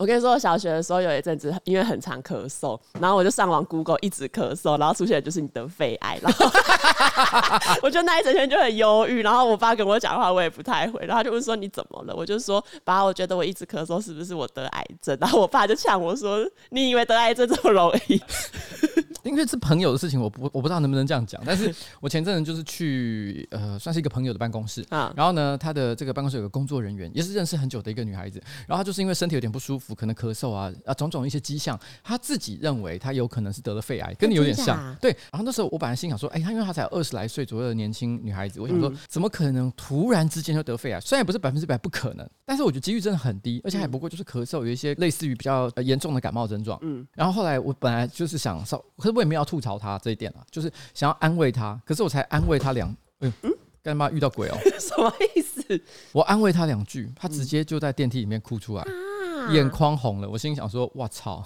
我跟你说，我小学的时候有一阵子，因为很常咳嗽，然后我就上网 Google 一直咳嗽，然后出现的就是你得肺癌，然后 我就那一整天就很忧郁。然后我爸跟我讲话，我也不太会，然后就问说你怎么了？我就说爸，我觉得我一直咳嗽，是不是我得癌症？然后我爸就呛我说，你以为得癌症这么容易？因为是朋友的事情，我不我不知道能不能这样讲。但是我前阵子就是去呃，算是一个朋友的办公室啊，然后呢，他的这个办公室有个工作人员，也是认识很久的一个女孩子，然后她就是因为身体有点不舒服。可能咳嗽啊啊，种种一些迹象，她自己认为她有可能是得了肺癌，跟你有点像。对，然后那时候我本来心想说，哎，她因为她才二十来岁左右的年轻女孩子，我想说，怎么可能突然之间就得肺癌？虽然不是百分之百不可能，但是我觉得几率真的很低，而且还不过就是咳嗽，有一些类似于比较严重的感冒症状。嗯，然后后来我本来就是想说，可是我也没有要吐槽他这一点啊，就是想要安慰他，可是我才安慰他两，哎嗯，干嘛遇到鬼哦？什么意思？我安慰他两句，他直接就在电梯里面哭出来。眼眶红了，我心想说：“我操，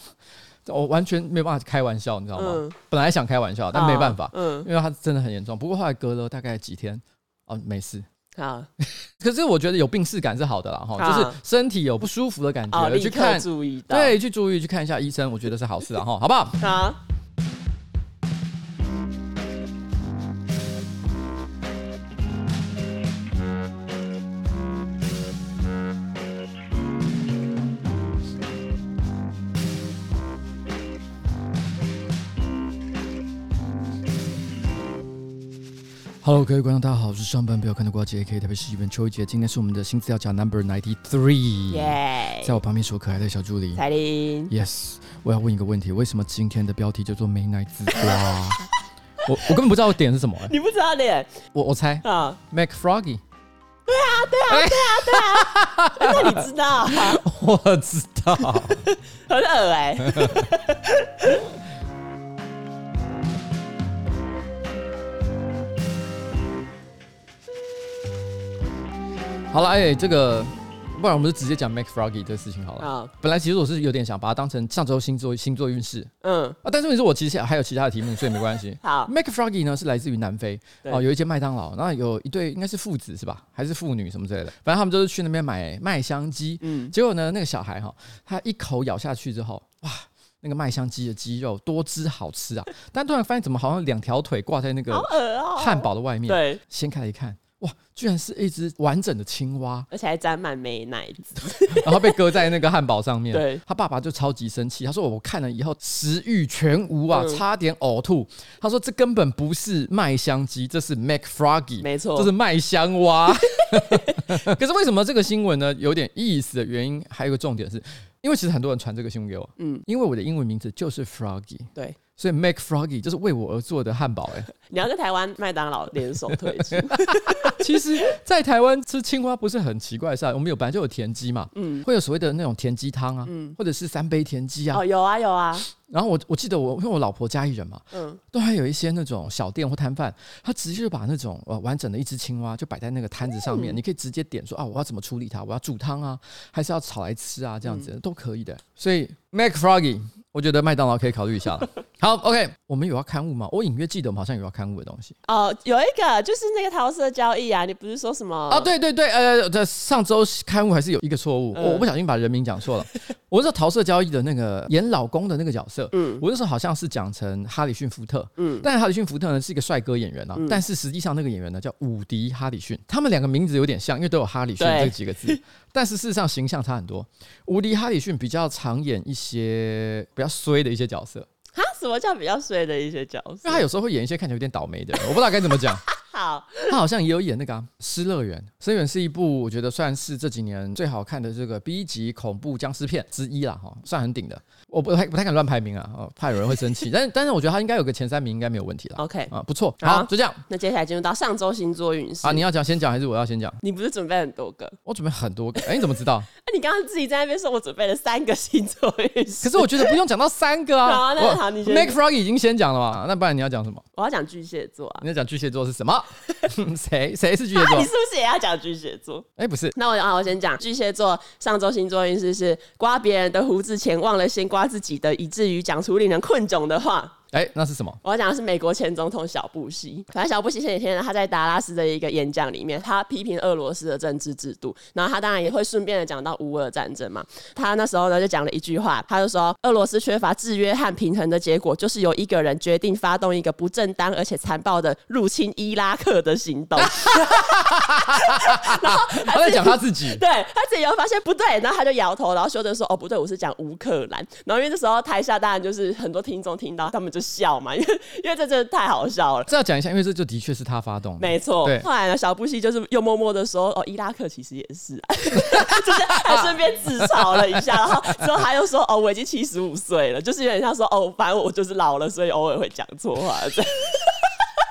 我完全没办法开玩笑，你知道吗？嗯、本来想开玩笑，但没办法，嗯，因为他真的很严重。不过后来隔了大概几天，哦，没事。好，可是我觉得有病视感是好的啦，哈，就是身体有不舒服的感觉，哦、去看，注意到，对，去注意去看一下医生，我觉得是好事啊，哈，好不好？好。” Hello，各位观众，大家好，我是上班不要看的瓜姐 AK，特别是一本秋一节，今天是我们的新资料夹 Number Ninety Three，耶，在我旁边是我可爱的小助理。彩玲，Yes，我要问一个问题，为什么今天的标题叫做美乃滋瓜？我我根本不知道我点是什么，你不知道点？我我猜啊，Mac Froggy，对啊，对啊，对啊，对啊，那你知道？我知道，很耳哎。好了，哎、欸，这个，不然我们就直接讲 Mac Froggy 这个事情好了。好，本来其实我是有点想把它当成上周星座星座运势，嗯。啊，但是你说我其实还有其他的题目，所以没关系。好，Mac Froggy 呢是来自于南非，哦有一间麦当劳，然后有一对应该是父子是吧，还是父女什么之类的，反正他们就是去那边买麦香鸡，嗯，结果呢那个小孩哈，他一口咬下去之后，哇，那个麦香鸡的鸡肉多汁好吃啊，但突然发现怎么好像两条腿挂在那个汉堡的外面，对，掀开来一看。哇，居然是一只完整的青蛙，而且还沾满美奶子，然后被搁在那个汉堡上面。对，他爸爸就超级生气，他说：“我看了以后食欲全无啊，嗯、差点呕吐。”他说：“这根本不是麦香鸡，这是 Mac Froggy，没错，这是麦香蛙。” 可是为什么这个新闻呢？有点意思的原因，还有一个重点是，因为其实很多人传这个新闻给我，嗯，因为我的英文名字就是 Froggy，对。所以 Mac Froggy 就是为我而做的汉堡，哎，你要跟台湾麦当劳联手推出。其实，在台湾吃青蛙不是很奇怪，是吧？我们有本来就有田鸡嘛，嗯，会有所谓的那种田鸡汤啊，嗯，或者是三杯田鸡啊，哦，有啊有啊。然后我我记得我因为我老婆嘉义人嘛，嗯，都还有一些那种小店或摊贩，他直接就把那种呃完整的一只青蛙就摆在那个摊子上面，嗯、你可以直接点说啊，我要怎么处理它，我要煮汤啊，还是要炒来吃啊，这样子、嗯、都可以的。所以 Mac Froggy。我觉得麦当劳可以考虑一下了。好，OK，我们有要刊物吗？我隐约记得我们好像有要刊物的东西。哦，有一个就是那个桃色交易啊，你不是说什么？哦，对对对，呃，在上周刊物还是有一个错误，嗯、我不小心把人名讲错了。我是说桃色交易的那个演老公的那个角色，嗯，我那时候好像是讲成哈里逊福特，嗯，但是哈里逊福特呢是一个帅哥演员啊，嗯、但是实际上那个演员呢叫伍迪哈里逊，他们两个名字有点像，因为都有哈里逊这几个字，对 但是事实上形象差很多。无敌哈里逊比较常演一些比较衰的一些角色，哈？什么叫比较衰的一些角色？因为他有时候会演一些看起来有点倒霉的人，我不知道该怎么讲。好，他好像也有演那个《失乐园》，《失乐园》是一部我觉得算是这几年最好看的这个 B 级恐怖僵尸片之一啦，哈，算很顶的。我不太不太敢乱排名啊，哦，怕有人会生气。但是但是我觉得他应该有个前三名，应该没有问题了。OK 啊，不错，好，就这样。那接下来进入到上周星座运势啊，你要讲先讲还是我要先讲？你不是准备很多个？我准备很多个，哎，你怎么知道？那你刚刚自己在那边说，我准备了三个星座运势。可是我觉得不用讲到三个啊。好，那好，你先。Make Froggy 已经先讲了嘛？那不然你要讲什么？我要讲巨蟹座啊。你要讲巨蟹座是什么？谁谁是巨蟹座？你是不是也要讲巨蟹座？哎，不是。那我啊，我先讲巨蟹座上周星座运势是刮别人的胡子前忘了先刮自己的，以至于讲出令人困窘的话。哎、欸，那是什么？我要讲的是美国前总统小布希。反正小布希前几天呢，他在达拉斯的一个演讲里面，他批评俄罗斯的政治制度，然后他当然也会顺便的讲到乌俄战争嘛。他那时候呢就讲了一句话，他就说俄罗斯缺乏制约和平衡的结果，就是由一个人决定发动一个不正当而且残暴的入侵伊拉克的行动。然后他，他在讲他自己，对他自己又发现不对，然后他就摇头，然后修正说：“哦，不对，我是讲乌克兰。”然后因为这时候台下当然就是很多听众听到，他们就笑嘛，因为因为这真的太好笑了。这要讲一下，因为这就的确是他发动的，没错。对，后来呢，小布希就是又默默的说：“哦，伊拉克其实也是、啊，就是还顺便自嘲了一下。”然后之后他又说：“哦，我已经七十五岁了，就是有点像说哦，反正我就是老了，所以偶尔会讲错话。”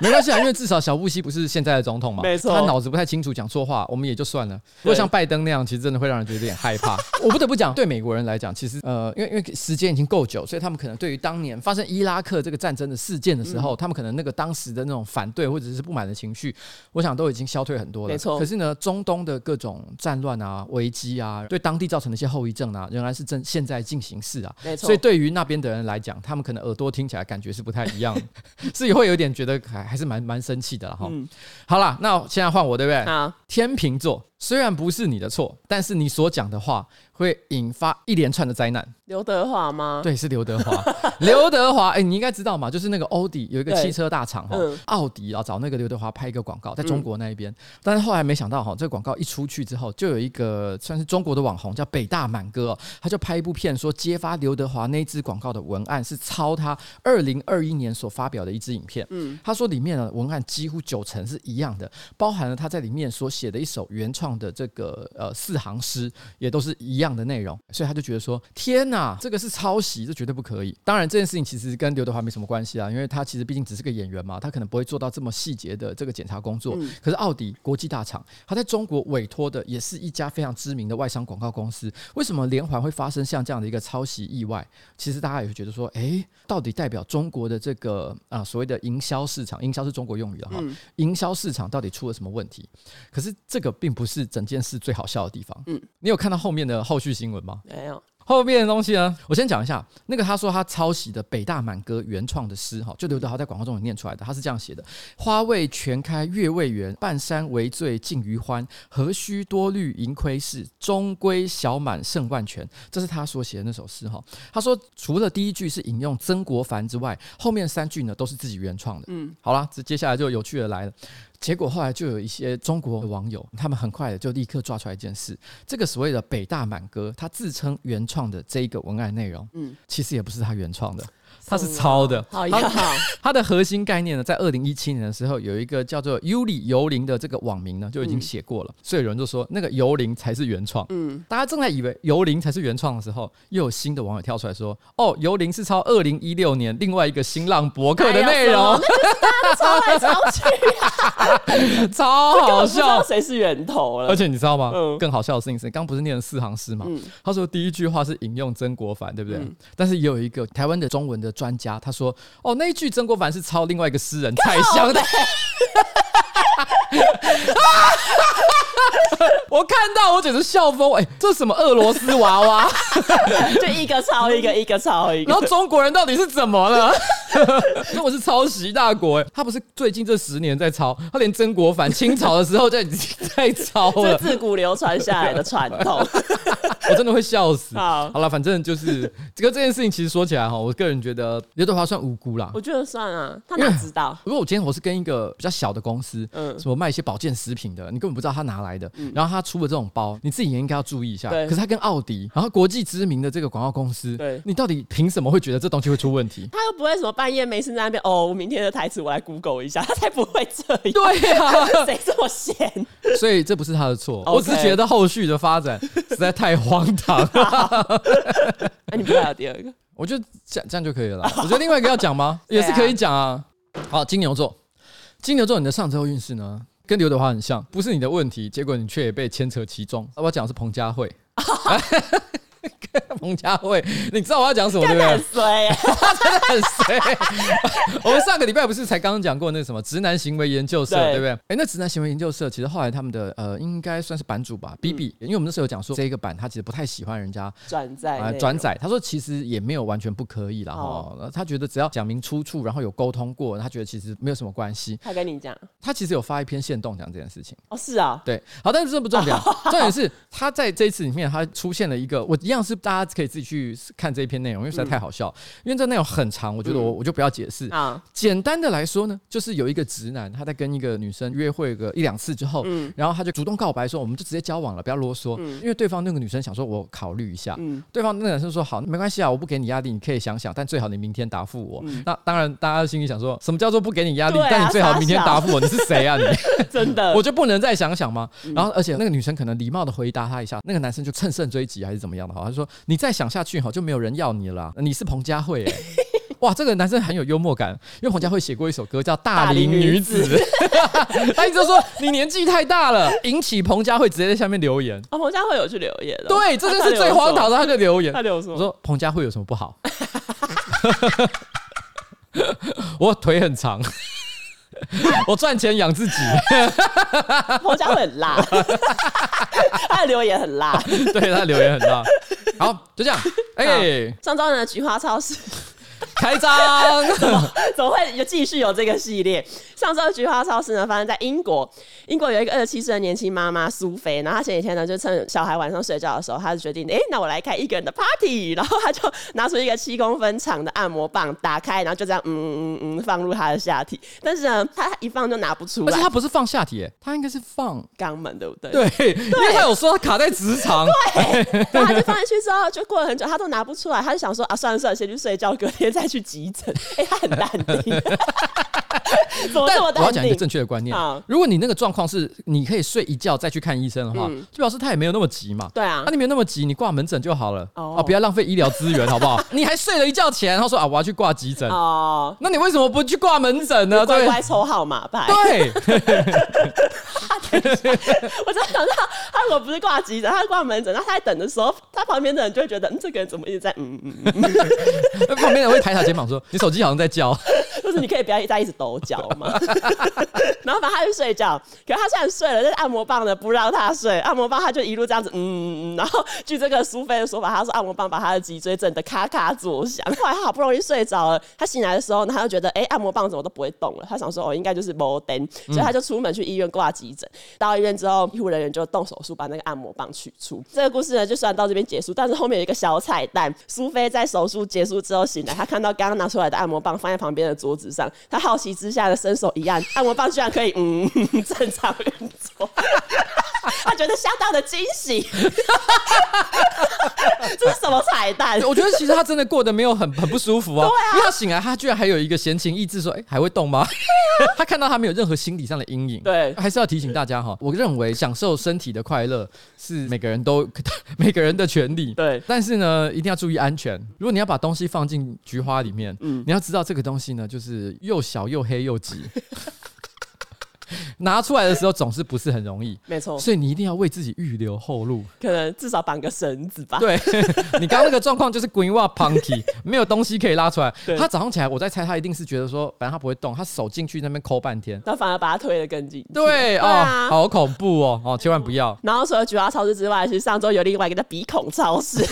没关系啊，因为至少小布希不是现在的总统嘛，没错，他脑子不太清楚，讲错话我们也就算了。如果像拜登那样，其实真的会让人觉得有点害怕。我不得不讲，对美国人来讲，其实呃，因为因为时间已经够久，所以他们可能对于当年发生伊拉克这个战争的事件的时候，嗯、他们可能那个当时的那种反对或者是不满的情绪，我想都已经消退很多了。没错。可是呢，中东的各种战乱啊、危机啊，对当地造成的一些后遗症啊，仍然是正现在进行式啊。没错。所以对于那边的人来讲，他们可能耳朵听起来感觉是不太一样的，所以会有点觉得还还是蛮蛮生气的哈，嗯、好了，那现在换我对不对？好，天秤座。虽然不是你的错，但是你所讲的话会引发一连串的灾难。刘德华吗？对，是刘德华。刘德华，哎、欸，你应该知道嘛？就是那个欧迪有一个汽车大厂哈，嗯、奥迪啊找那个刘德华拍一个广告，在中国那一边。嗯、但是后来没想到哈，这个广告一出去之后，就有一个算是中国的网红叫北大满哥，他就拍一部片说，揭发刘德华那支广告的文案是抄他二零二一年所发表的一支影片。嗯，他说里面的文案几乎九成是一样的，包含了他在里面所写的一首原创。的这个呃四行诗也都是一样的内容，所以他就觉得说：天哪，这个是抄袭，这绝对不可以。当然，这件事情其实跟刘德华没什么关系啊，因为他其实毕竟只是个演员嘛，他可能不会做到这么细节的这个检查工作。嗯、可是奥迪国际大厂，他在中国委托的也是一家非常知名的外商广告公司，为什么连环会发生像这样的一个抄袭意外？其实大家也会觉得说：哎，到底代表中国的这个啊所谓的营销市场，营销是中国用语的哈，营销市场到底出了什么问题？可是这个并不是。整件事最好笑的地方，嗯，你有看到后面的后续新闻吗？没有。后面的东西呢？我先讲一下，那个他说他抄袭的北大满哥原创的诗，哈，就刘德华在广告中有念出来的，他是这样写的：花未全开月未圆，半山为醉尽余欢，何须多虑盈亏事，终归小满胜万全。这是他所写的那首诗，哈。他说除了第一句是引用曾国藩之外，后面三句呢都是自己原创的。嗯，好了，这接下来就有趣的来了。结果后来就有一些中国的网友，他们很快的就立刻抓出来一件事：这个所谓的北大满哥，他自称原创的这一个文案内容，嗯，其实也不是他原创的。他是抄的，好呀。它 的核心概念呢，在二零一七年的时候，有一个叫做“尤里尤林”的这个网名呢，就已经写过了。嗯、所以有人就说，那个尤林才是原创。嗯，大家正在以为尤林才是原创的时候，又有新的网友跳出来说：“哦，尤林是抄二零一六年另外一个新浪博客的内容。哎” 那就是抄来抄去，超好笑。谁是源头了？而且你知道吗？嗯、更好笑的事情是，刚不是念了四行诗吗？嗯、他说第一句话是引用曾国藩，对不对？嗯、但是也有一个台湾的中文的。专家他说：“哦，那一句曾国藩是抄另外一个诗人蔡襄的。” 我看到我简直笑疯！哎、欸，这是什么俄罗斯娃娃？就一个抄一个，一个抄一个。然后中国人到底是怎么了？中国是抄袭大国哎、欸，他不是最近这十年在抄，他连曾国藩清朝的时候就已经在抄了，自古流传下来的传统。我真的会笑死。好，好了，反正就是这个这件事情，其实说起来哈，我个人觉得刘德华算无辜啦。我觉得算啊，他哪知道？如果我今天我是跟一个比较小的公司，嗯，什么卖一些保健食品的，你根本不知道他哪来的，嗯、然后他出了这种包，你自己也应该要注意一下。对可是他跟奥迪，然后国际知名的这个广告公司，对，你到底凭什么会觉得这东西会出问题？他又不会什么半夜没事在那边哦，我明天的台词我来 Google 一下，他才不会这样。对啊，谁这么闲？所以这不是他的错我只是觉得后续的发展 实在太荒唐。那你不要有第二个？我觉得这样这样就可以了啦。我觉得另外一个要讲吗？也是可以讲啊。好，金牛座，金牛座，你的上周运势呢，跟刘德华很像，不是你的问题，结果你却也被牵扯其中。我要讲的是彭佳慧。彭佳慧，你知道我要讲什么对不对？很衰，他 真的很衰。我们上个礼拜不是才刚刚讲过那个什么直男行为研究社，对不对？哎，那直男行为研究社其实后来他们的呃，应该算是版主吧，B B，因为我们那时候有讲说这个版他其实不太喜欢人家转载啊转载。他说其实也没有完全不可以了哈，他觉得只要讲明出处，然后有沟通过，他觉得其实没有什么关系。他跟你讲，他其实有发一篇线动讲这件事情。哦，是啊，对，好，但是这不重点，重点是他在这一次里面他出现了一个，我一样是大家可以自己去看这一篇内容，因为实在太好笑，因为这内容很长，我觉得我我就不要解释啊。简单的来说呢，就是有一个直男他在跟一个女生约会个一两次之后，然后他就主动告白说，我们就直接交往了，不要啰嗦。因为对方那个女生想说，我考虑一下。对方那个男生说，好，没关系啊，我不给你压力，你可以想想，但最好你明天答复我。那当然，大家心里想说，什么叫做不给你压力？但你最好明天答复我，你是谁啊你？真的，我就不能再想想吗？然后，而且那个女生可能礼貌的回答他一下，那个男生就乘胜追击还是怎么样的？好，他说，你再想下去哈，就没有人要你了。你是彭佳慧哎。哇，这个男生很有幽默感，因为彭佳慧写过一首歌叫《大龄女子》，他一直说你年纪太大了，引起彭佳慧直接在下面留言。哦，彭佳慧有去留言了。对，这就是最荒唐的，他就留言。他留什么？我说彭佳慧有什么不好？我腿很长，我赚钱养自己。彭佳慧很辣，他的留言很辣，对，他的留言很辣。好，就这样。哎，上周呢，菊花超市。开张，怎么会有继续有这个系列？上周的菊花超市呢，发生在英国。英国有一个二十七岁的年轻妈妈苏菲，然后她前几天呢，就趁小孩晚上睡觉的时候，她就决定，哎、欸，那我来开一个人的 party。然后她就拿出一个七公分长的按摩棒，打开，然后就这样，嗯嗯嗯，放入她的下体。但是呢，她一放就拿不出来。而且她不是放下体，她应该是放肛门，对不对？对，对因为她有说她卡在直肠。对，然后她就放进去之后，就过了很久，她都拿不出来。她就想说，啊，算了算了，先去睡觉，隔天再去急诊。哎、欸，他很淡定。怎么这么淡定？我要讲一个正确的观念。如果你那个状况是你可以睡一觉再去看医生的话，就表示他也没有那么急嘛。对啊，那你没有那么急，你挂门诊就好了。哦，不要浪费医疗资源，好不好？你还睡了一觉前，然后说啊，我要去挂急诊。哦，那你为什么不去挂门诊呢？乖乖抽号码牌。对。我真的想到，他如果不是挂急诊，他挂门诊，然后他在等的时候，他旁边的人就会觉得，嗯，这个人怎么一直在嗯嗯嗯？旁边人会抬他肩膀说：“你手机好像在叫。”是你可以不要再一直抖脚嘛，然后反正他去睡觉，可是他虽然睡了，但是按摩棒呢不让他睡，按摩棒他就一路这样子，嗯嗯嗯，然后据这个苏菲的说法，他说按摩棒把他的脊椎震得咔咔作响，后来他好不容易睡着了，他醒来的时候呢，他就觉得哎、按摩棒怎么都不会动了，他想说哦，应该就是摩登，所以他就出门去医院挂急诊，到医院之后，医护人员就动手术把那个按摩棒取出。这个故事呢就算到这边结束，但是后面有一个小彩蛋，苏菲在手术结束之后醒来，他看到刚刚拿出来的按摩棒放在旁边的桌子上，他好奇之下的伸手一按，按摩棒居然可以嗯 正常运作，他觉得相当的惊喜。这是什么彩蛋？我觉得其实他真的过得没有很 很不舒服啊，因为他醒来，他居然还有一个闲情逸致说：“哎，还会动吗？”他看到他没有任何心理上的阴影。对，还是要提醒大家哈，我认为享受身体的快乐是每个人都每个人的权利。对，但是呢，一定要注意安全。如果你要把东西放进菊花里面，嗯，你要知道这个东西呢，就是又小又黑又挤。拿出来的时候总是不是很容易，没错，所以你一定要为自己预留后路，可能至少绑个绳子吧。对，你刚刚那个状况就是滚袜 punky，没有东西可以拉出来。他早上起来，我在猜他一定是觉得说，反正他不会动，他手进去那边抠半天，那反而把他推得更紧。对啊，好恐怖哦，哦，千万不要。然后除了菊花超市之外，其实上周有另外一个叫鼻孔超市，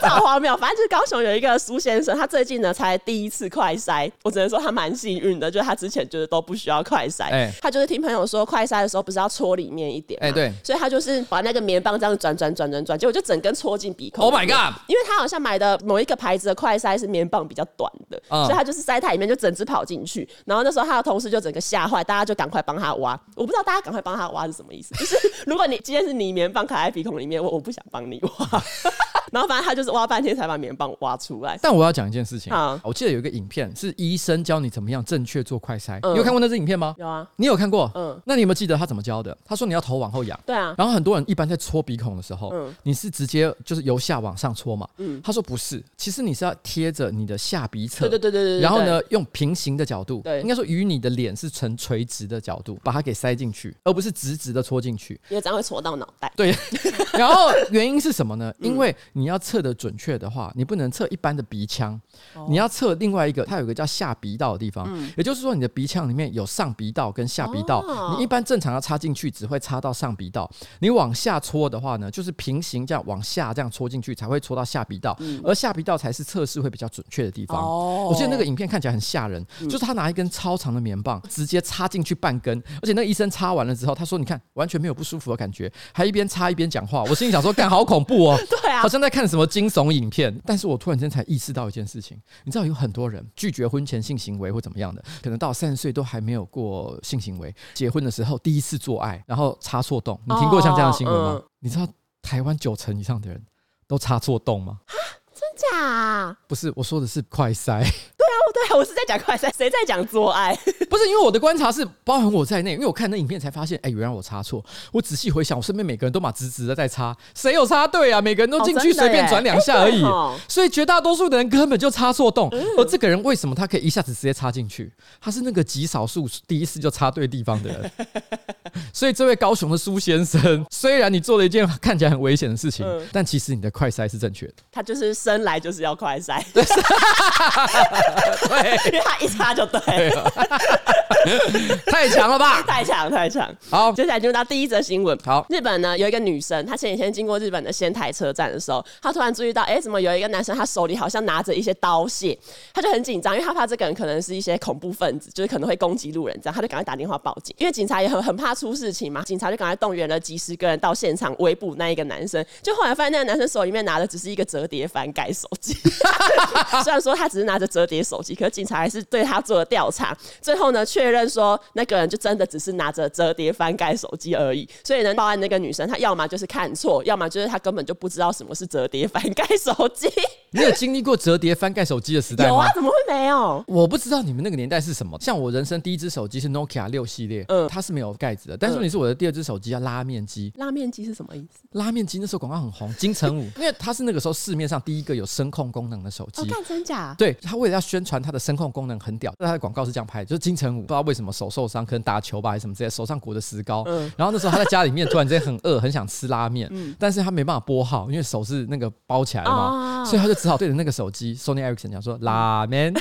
超荒谬。反正就是高雄有一个苏先生，他最近呢才第一次快筛，我只能说他蛮幸运的，就是他之前就是都不需要快筛。哎，他就是听朋友说，快塞的时候不是要戳里面一点吗？所以他就是把那个棉棒这样转转转转转，结果就整根戳进鼻孔。Oh my god！因为他好像买的某一个牌子的快塞是棉棒比较短的，所以他就是塞太里面就整只跑进去。然后那时候他的同事就整个吓坏，大家就赶快帮他挖。我不知道大家赶快帮他挖是什么意思？就是如果你今天是你棉棒卡在鼻孔里面，我我不想帮你挖。然后反正他就是挖半天才把棉棒挖出来。但我要讲一件事情啊，我记得有一个影片是医生教你怎么样正确做快筛，你有看过那支影片吗？有啊，你有看过？嗯，那你有没有记得他怎么教的？他说你要头往后仰，对啊。然后很多人一般在搓鼻孔的时候，你是直接就是由下往上搓嘛？嗯，他说不是，其实你是要贴着你的下鼻侧，对对对对对，然后呢，用平行的角度，对，应该说与你的脸是呈垂直的角度，把它给塞进去，而不是直直的戳进去，因为这样会戳到脑袋。对，然后原因是什么呢？因为你要测的准确的话，你不能测一般的鼻腔，你要测另外一个，它有个叫下鼻道的地方，也就是说你的鼻腔里面有上鼻道跟下鼻道，你一般正常要插进去只会插到上鼻道，你往下戳的话呢，就是平行这样往下这样戳进去才会戳到下鼻道，而下鼻道才是测试会比较准确的地方。我记得那个影片看起来很吓人，就是他拿一根超长的棉棒直接插进去半根，而且那个医生插完了之后，他说：“你看，完全没有不舒服的感觉，还一边插一边讲话。”我心里想说：“干，好恐怖哦！”对啊，好像在看什么惊悚影片。但是我突然间才意识到一件事情，你知道有很多人拒绝婚前性行为或怎么样的，可能到三十岁都还没有过性行为，结婚的时候第一次做爱，然后插错洞。你听过像这样的新闻吗？你知道台湾九成以上的人都插错洞吗？真假？不是，我说的是快塞。对啊，我是在讲快塞，谁在讲做爱？不是，因为我的观察是包含我在内，因为我看那影片才发现，哎、欸，原来我插错。我仔细回想，我身边每个人都嘛直直的在插，谁有插对啊？每个人都进去随便转两下而已，所以绝大多数的人根本就插错洞。嗯、而这个人为什么他可以一下子直接插进去？他是那个极少数第一次就插对地方的人。所以这位高雄的苏先生，虽然你做了一件看起来很危险的事情，嗯、但其实你的快塞是正确的。他就是生来就是要快筛。对，因为他一插就对，太强了吧？太强太强。好，接下来进入到第一则新闻。好，日本呢有一个女生，她前几天经过日本的仙台车站的时候，她突然注意到，哎、欸，怎么有一个男生，他手里好像拿着一些刀械，她就很紧张，因为她怕这个人可能是一些恐怖分子，就是可能会攻击路人，这样，她就赶快打电话报警。因为警察也很很怕出事情嘛，警察就赶快动员了几十个人到现场围捕那一个男生。就后来发现那个男生手里面拿的只是一个折叠翻盖手机，虽然说他只是拿着折叠手机，可是警察还是对他做了调查，最后呢确认说那个人就真的只是拿着折叠翻盖手机而已。所以呢，报案那个女生她要么就是看错，要么就是她根本就不知道什么是折叠翻盖手机。你有经历过折叠翻盖手机的时 代吗？有啊，怎么会没有？我不知道你们那个年代是什么。像我人生第一只手机是 Nokia 六系列，嗯，它是没有盖子的。但是你是我的第二只手机叫拉面机。拉面机是什么意思？拉面机那时候广告很红，金城武，因为它是那个时候市面上第一个有声控功能的手机。哦，看真假？对，他为了要宣传它的声控功能很屌，那他的广告是这样拍的，就是金城武不知道为什么手受伤，可能打球吧还是什么之类，手上裹着石膏。嗯，然后那时候他在家里面突然之间很饿，很想吃拉面，嗯，但是他没办法拨号，因为手是那个包起来的嘛，哦，所以他就只好对着那个手机 Sony Ericsson 讲说拉面。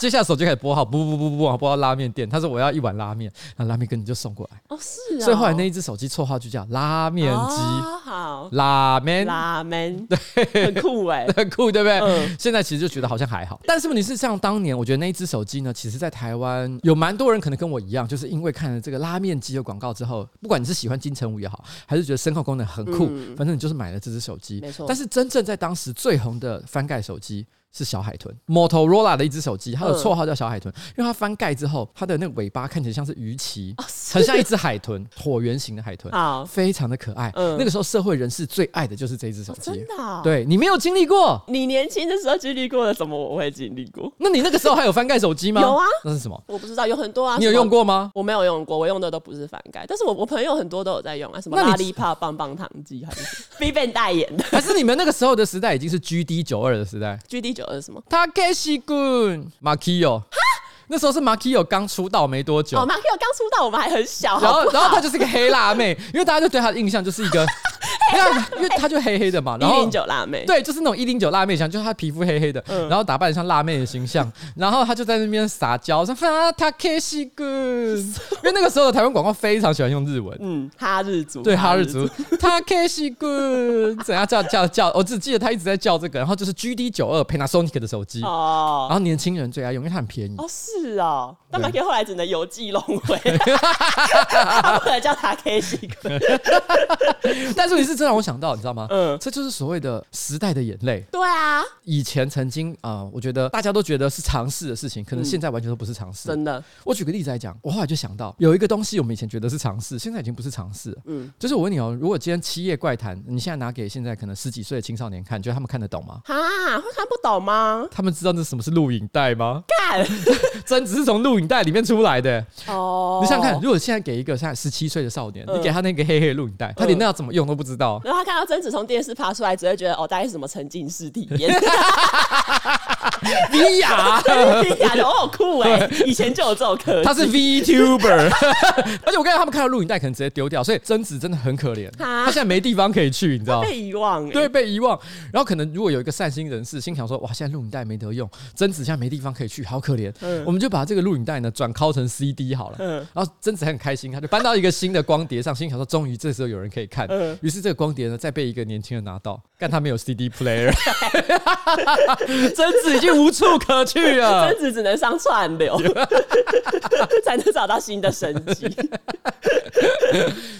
接下来手机开始拨号，不不不不不，拨到拉面店。他说我要一碗拉面，那拉面哥你就送过来。哦，是啊。所以后来那一只手机绰号就叫拉面机。好。拉面。拉面。对，很酷哎，很酷，对不对？嗯。现在其实就觉得好像还好，但是问题是像当年，我觉得那一只手机呢，其实在台湾有蛮多人可能跟我一样，就是因为看了这个拉面机的广告之后，不管你是喜欢金城武也好，还是觉得声控功能很酷，反正你就是买了这只手机。没错。但是真正在当时最红的翻盖手机。是小海豚，Motorola 的一只手机，它的绰号叫小海豚，因为它翻盖之后，它的那个尾巴看起来像是鱼鳍，很像一只海豚，椭圆形的海豚，非常的可爱。嗯那个时候社会人士最爱的就是这一只手机，真的？对，你没有经历过，你年轻的时候经历过的，怎么我会经历过？那你那个时候还有翻盖手机吗？有啊，那是什么？我不知道，有很多啊。你有用过吗？我没有用过，我用的都不是翻盖，但是我我朋友很多都有在用啊，什么拉力帕棒棒糖机还是 BigBang 代言的，还是你们那个时候的时代已经是 GD 九二的时代？GD 九二是什么？它。开西滚马基欧，那时候是 makio 刚出道没多久。哦 makio 刚出道，我们还很小。然后，然后她就是个黑辣妹，因为大家就对她的印象就是一个。因为她就黑黑的嘛，然后一零九辣妹，对，就是那种一零九辣妹像，就是她皮肤黑黑的，然后打扮像辣妹的形象，然后她就在那边撒娇说哈他开西滚，因为那个时候的台湾广告非常喜欢用日文，嗯，哈日族，对哈日族，他开西滚，怎样叫叫叫，我只记得她一直在叫这个，然后就是 GD 九二 Panasonic 的手机。哦，然后年轻人最爱用，因为它很便宜。哦，是哦，那马 K 后来只能邮寄弄回来，他不可能叫他 K 西哥，但是你是。真让我想到，你知道吗？嗯，这就是所谓的时代的眼泪。对啊，以前曾经啊、呃，我觉得大家都觉得是尝试的事情，可能现在完全都不是常识。真的，我举个例子来讲，我后来就想到有一个东西，我们以前觉得是尝试，现在已经不是尝试。嗯，就是我问你哦，如果今天《七夜怪谈》，你现在拿给现在可能十几岁的青少年看，你觉得他们看得懂吗？啊，会看不懂吗？他们知道那什么是录影带吗？干，真只是从录影带里面出来的。哦，你想想看，如果现在给一个现在十七岁的少年，你给他那个黑黑的录影带，他连那要怎么用都不知道。然后他看到贞子从电视爬出来，只会觉得哦，大概是什么沉浸式体验。VR，VR 好酷 哎！以前就有这种科技。他是 VTuber，而且我刚才他们看到录影带可能直接丢掉，所以贞子真的很可怜。他现在没地方可以去，你知道吗？被遗忘，对，被遗忘。然后可能如果有一个善心人士心想说，哇，现在录影带没得用，贞子现在没地方可以去，好可怜。我们就把这个录影带呢转拷成 CD 好了。然后贞子还很开心，他就搬到一个新的光碟上，心想说，终于这时候有人可以看。于是这个光碟呢，再被一个年轻人拿到，但他没有 CD player，贞子已经无处可去了，贞子只能上串流，才能找到新的生机。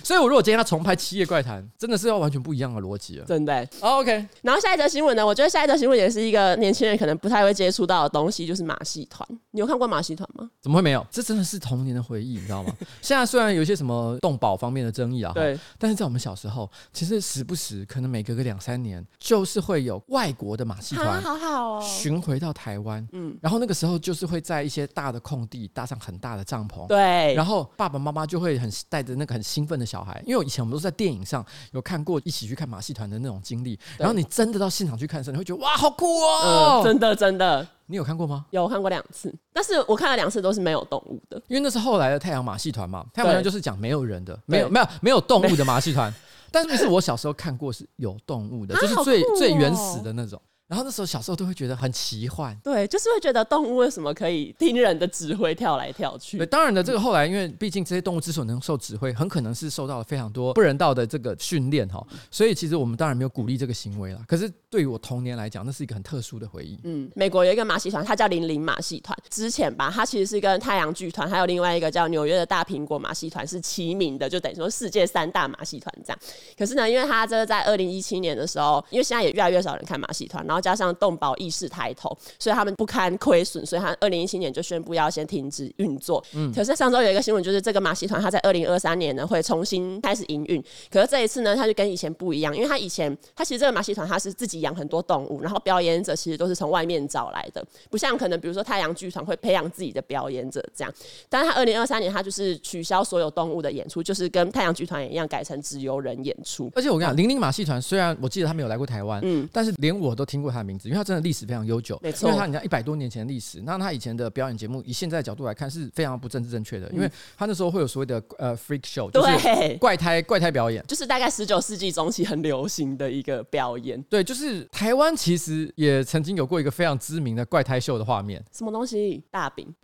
所以，我如果今天要重拍《七夜怪谈》，真的是要完全不一样的逻辑了，真的。Oh, OK，然后下一则新闻呢？我觉得下一则新闻也是一个年轻人可能不太会接触到的东西，就是马戏团。你有看过马戏团吗？怎么会没有？这真的是童年的回忆，你知道吗？现在虽然有一些什么动保方面的争议啊，对，但是在我们小时候，其实时不时可能每隔个两三年，就是会有外国的马戏团，好好哦，巡回到台湾，嗯，然后那个时候就是会在一些大的空地搭上很大的帐篷，对，然后爸爸妈妈就会很带着那个很兴奋的小孩，因为以前我们都是在电影上有看过一起去看马戏团的那种经历，然后你真的到现场去看的时候，你会觉得哇，好酷哦，真的真的。你有看过吗？有看过两次，但是我看了两次都是没有动物的，因为那是后来的太阳马戏团嘛。太阳马戏团就是讲没有人的，没有没有没有动物的马戏团。但是是我小时候看过是有动物的，就是最最原始的那种。然后那时候小时候都会觉得很奇幻，对，就是会觉得动物为什么可以听人的指挥跳来跳去？对，当然的，这个后来因为毕竟这些动物之所以能受指挥，很可能是受到了非常多不人道的这个训练哈，所以其实我们当然没有鼓励这个行为了。可是对于我童年来讲，那是一个很特殊的回忆。嗯，美国有一个马戏团，它叫零零马戏团。之前吧，它其实是跟太阳剧团还有另外一个叫纽约的大苹果马戏团是齐名的，就等于说世界三大马戏团这样。可是呢，因为它这个在二零一七年的时候，因为现在也越来越少人看马戏团，然后加上动保。意识抬头，所以他们不堪亏损，所以他二零一七年就宣布要先停止运作。嗯，可是上周有一个新闻，就是这个马戏团，它在二零二三年呢会重新开始营运。可是这一次呢，它就跟以前不一样，因为它以前它其实这个马戏团它是自己养很多动物，然后表演者其实都是从外面找来的，不像可能比如说太阳剧团会培养自己的表演者这样。但是他二零二三年他就是取消所有动物的演出，就是跟太阳剧团一样改成只由人演出。而且我跟你讲，零零马戏团虽然我记得他没有来过台湾，嗯，但是连我都听过他的名字，因为他真的历史非常悠久，没错，因为他人家一百多年前的历史，那他以前的表演节目，以现在的角度来看是非常不政治正确的，嗯、因为他那时候会有所谓的呃 freak show，就是怪胎怪胎表演，就是大概十九世纪中期很流行的一个表演。对，就是台湾其实也曾经有过一个非常知名的怪胎秀的画面，什么东西？大饼？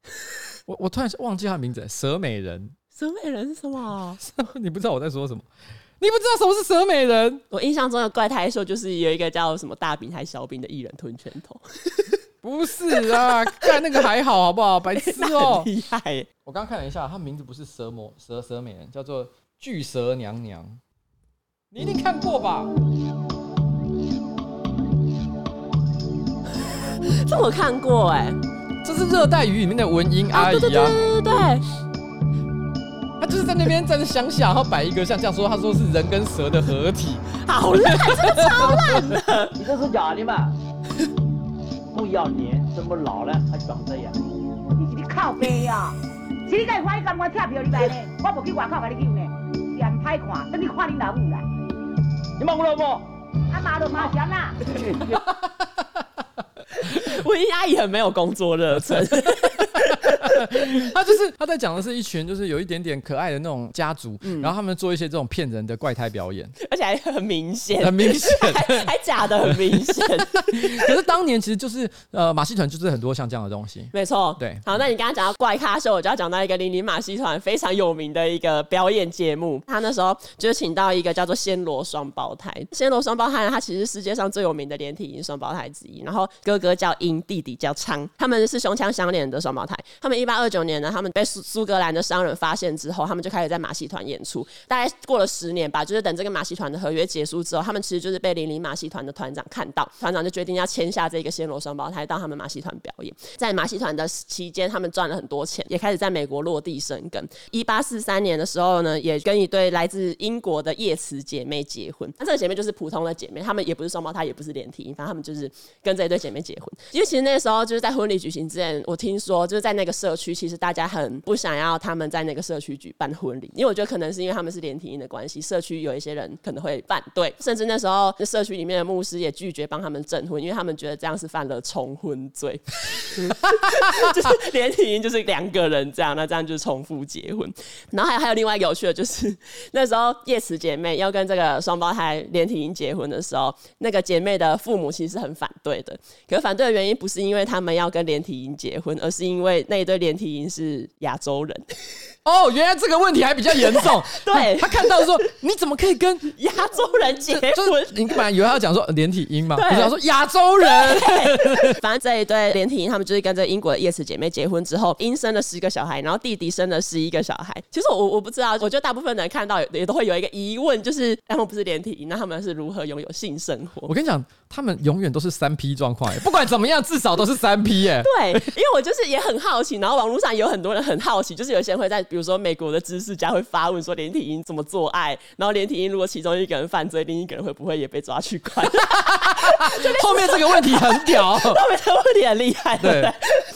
我我突然忘记他的名字，蛇美人。蛇美人是什么？你不知道我在说什么？你不知道什么是蛇美人？我印象中的怪胎秀就是有一个叫什么大饼还是小饼的艺人吞拳头。不是啊，看那个还好，好不好？白痴哦、喔，厉害！我刚看了一下，他名字不是蛇魔蛇蛇美人，叫做巨蛇娘娘。你一定看过吧？这我看过哎、欸，这是热带鱼里面的文英阿姨啊。对对对对对。他就是在那边站着想想，然后摆一个像这样说，他说是人跟蛇的合体，好烂，真的超烂的。你这是假的嘛？不要脸，这么老了还长这样。你是你靠背啊？是你该欢喜干我跳票你来呢？我不去外口给你救呢，脸歹看，等你看你老母啦。你骂我老母？阿妈都骂响啦。文英阿姨很没有工作热忱。他就是他在讲的是一群就是有一点点可爱的那种家族，嗯、然后他们做一些这种骗人的怪胎表演，而且还很明显，很明显，还，还假的很明显。可是当年其实就是呃马戏团就是很多像这样的东西，没错。对，好，那你刚刚讲到怪咖秀，我就要讲到一个零零马戏团非常有名的一个表演节目。他那时候就是请到一个叫做暹罗双胞胎，暹罗双胞胎他其实是世界上最有名的连体婴双胞胎之一，然后哥哥叫英，弟弟叫昌，他们是胸腔相连的双胞胎，他们一八二九年呢，他们被苏苏格兰的商人发现之后，他们就开始在马戏团演出。大概过了十年吧，就是等这个马戏团的合约结束之后，他们其实就是被邻里马戏团的团长看到，团长就决定要签下这个暹罗双胞胎到他们马戏团表演。在马戏团的期间，他们赚了很多钱，也开始在美国落地生根。一八四三年的时候呢，也跟一对来自英国的叶慈姐妹结婚。那这个姐妹就是普通的姐妹，她们也不是双胞胎，也不是连体，反正她们就是跟这一对姐妹结婚。因为其实那时候就是在婚礼举行之前，我听说就是在那个社区，区其实大家很不想要他们在那个社区举办婚礼，因为我觉得可能是因为他们是连体婴的关系，社区有一些人可能会反对，甚至那时候社区里面的牧师也拒绝帮他们证婚，因为他们觉得这样是犯了重婚罪，就是连体婴就是两个人这样，那这样就是重复结婚。然后还有还有另外一个有趣的就是 那时候叶慈姐妹要跟这个双胞胎连体婴结婚的时候，那个姐妹的父母其实很反对的，可是反对的原因不是因为他们要跟连体婴结婚，而是因为那一对连体婴是亚洲人。哦，原来这个问题还比较严重。对他，他看到说，你怎么可以跟 亚洲人结婚？就是你本来以为他要讲说连体婴嘛，不是要说亚洲人。反正这一对连体婴，他们就是跟这英国的叶茨姐妹结婚之后，婴生了十个小孩，然后弟弟生了十一个小孩。其实我我不知道，我觉得大部分人看到也都会有一个疑问，就是他们不是连体婴，那他们是如何拥有性生活？我跟你讲，他们永远都是三 P 状况，不管怎么样，至少都是三 P 耶。对，因为我就是也很好奇，然后网络上有很多人很好奇，就是有些人会在。比如说，美国的知识家会发问说，连体婴怎么做爱？然后连体婴如果其中一个人犯罪，另一个人会不会也被抓去关？后面这个问题很屌，后面这个问题很厉害。对，对，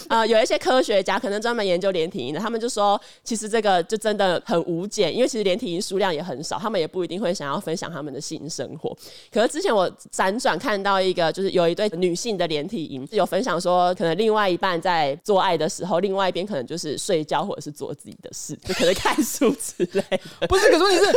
啊、呃，有一些科学家可能专门研究连体婴的，他们就说，其实这个就真的很无解，因为其实连体婴数量也很少，他们也不一定会想要分享他们的性生活。可是之前我辗转看到一个，就是有一对女性的连体婴有分享说，可能另外一半在做爱的时候，另外一边可能就是睡觉或者是做自己的事。就可能看书之类的，不是？可是问题是，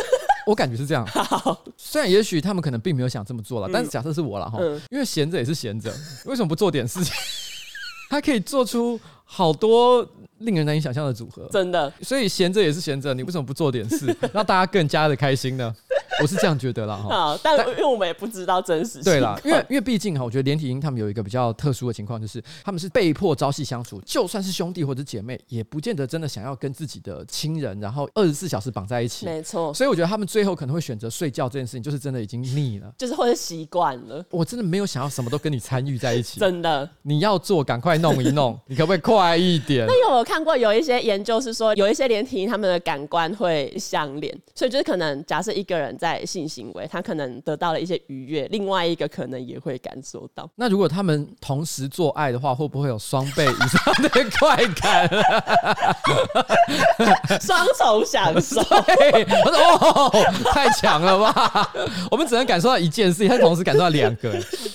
我感觉是这样。好，虽然也许他们可能并没有想这么做了，嗯、但是假设是我了哈，嗯、因为闲着也是闲着，为什么不做点事情？他可以做出好多令人难以想象的组合，真的。所以闲着也是闲着，你为什么不做点事，让大家更加的开心呢？我是这样觉得啦，哈。但因为我们也不知道真实性。对啦，因为因为毕竟哈，我觉得连体婴他们有一个比较特殊的情况，就是他们是被迫朝夕相处，就算是兄弟或者姐妹，也不见得真的想要跟自己的亲人，然后二十四小时绑在一起。没错。所以我觉得他们最后可能会选择睡觉这件事情，就是真的已经腻了，就是或者习惯了。我真的没有想要什么都跟你参与在一起。真的。你要做，赶快弄一弄，你可不可以快一点？那有我看过有一些研究是说，有一些连体婴他们的感官会相连，所以就是可能假设一个人在性行为。他可能得到了一些愉悦，另外一个可能也会感受到。那如果他们同时做爱的话，会不会有双倍以上的快感？双重享受。我说哦，太强了吧！我们只能感受到一件事情，他同时感受到两个。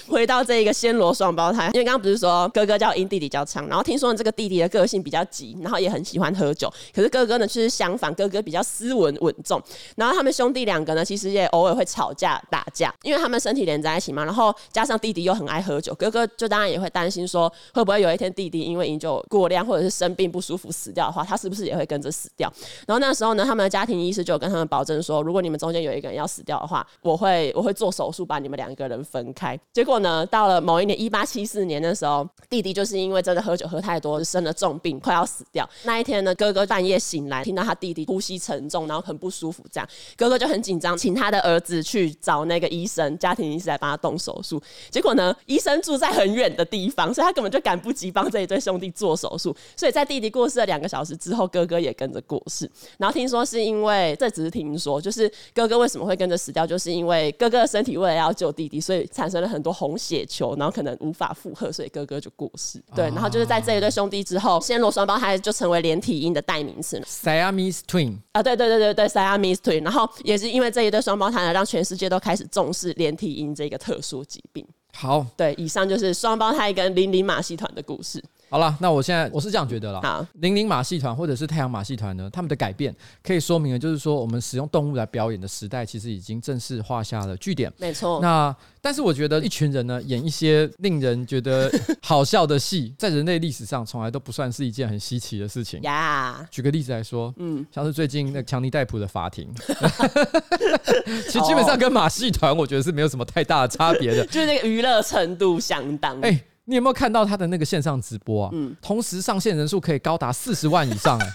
回到这一个暹罗双胞胎，因为刚刚不是说哥哥叫英，弟弟叫昌，然后听说这个弟弟的个性比较急，然后也很喜欢喝酒。可是哥哥呢，却是相反，哥哥比较斯文稳重。然后他们兄弟两个呢，其实也偶尔会吵。架打架，因为他们身体连在一起嘛，然后加上弟弟又很爱喝酒，哥哥就当然也会担心说，会不会有一天弟弟因为饮酒过量或者是生病不舒服死掉的话，他是不是也会跟着死掉？然后那时候呢，他们的家庭医师就跟他们保证说，如果你们中间有一个人要死掉的话，我会我会做手术把你们两个人分开。结果呢，到了某一年一八七四年的时候，弟弟就是因为真的喝酒喝太多，生了重病，快要死掉。那一天呢，哥哥半夜醒来，听到他弟弟呼吸沉重，然后很不舒服，这样哥哥就很紧张，请他的儿子。去找那个医生，家庭医师来帮他动手术。结果呢，医生住在很远的地方，所以他根本就赶不及帮这一对兄弟做手术。所以在弟弟过世了两个小时之后，哥哥也跟着过世。然后听说是因为，这只是听说，就是哥哥为什么会跟着死掉，就是因为哥哥的身体为了要救弟弟，所以产生了很多红血球，然后可能无法负荷，所以哥哥就过世。对，然后就是在这一对兄弟之后，暹罗双胞胎就成为连体婴的代名词 Siamese twin 啊，对对对对对，Siamese twin。然后也是因为这一对双胞胎呢，让全世界都开始重视连体婴这个特殊疾病。好，对，以上就是双胞胎跟零零马戏团的故事。好了，那我现在我是这样觉得了。好，零零马戏团或者是太阳马戏团呢，他们的改变可以说明了，就是说我们使用动物来表演的时代，其实已经正式画下了句点。没错。那但是我觉得一群人呢，演一些令人觉得好笑的戏，在人类历史上从来都不算是一件很稀奇的事情。呀，举个例子来说，嗯，像是最近那个强尼戴普的法庭，其实基本上跟马戏团我觉得是没有什么太大的差别的，就是那个娱乐程度相当。哎。你有没有看到他的那个线上直播啊？嗯，同时上线人数可以高达四十万以上哎。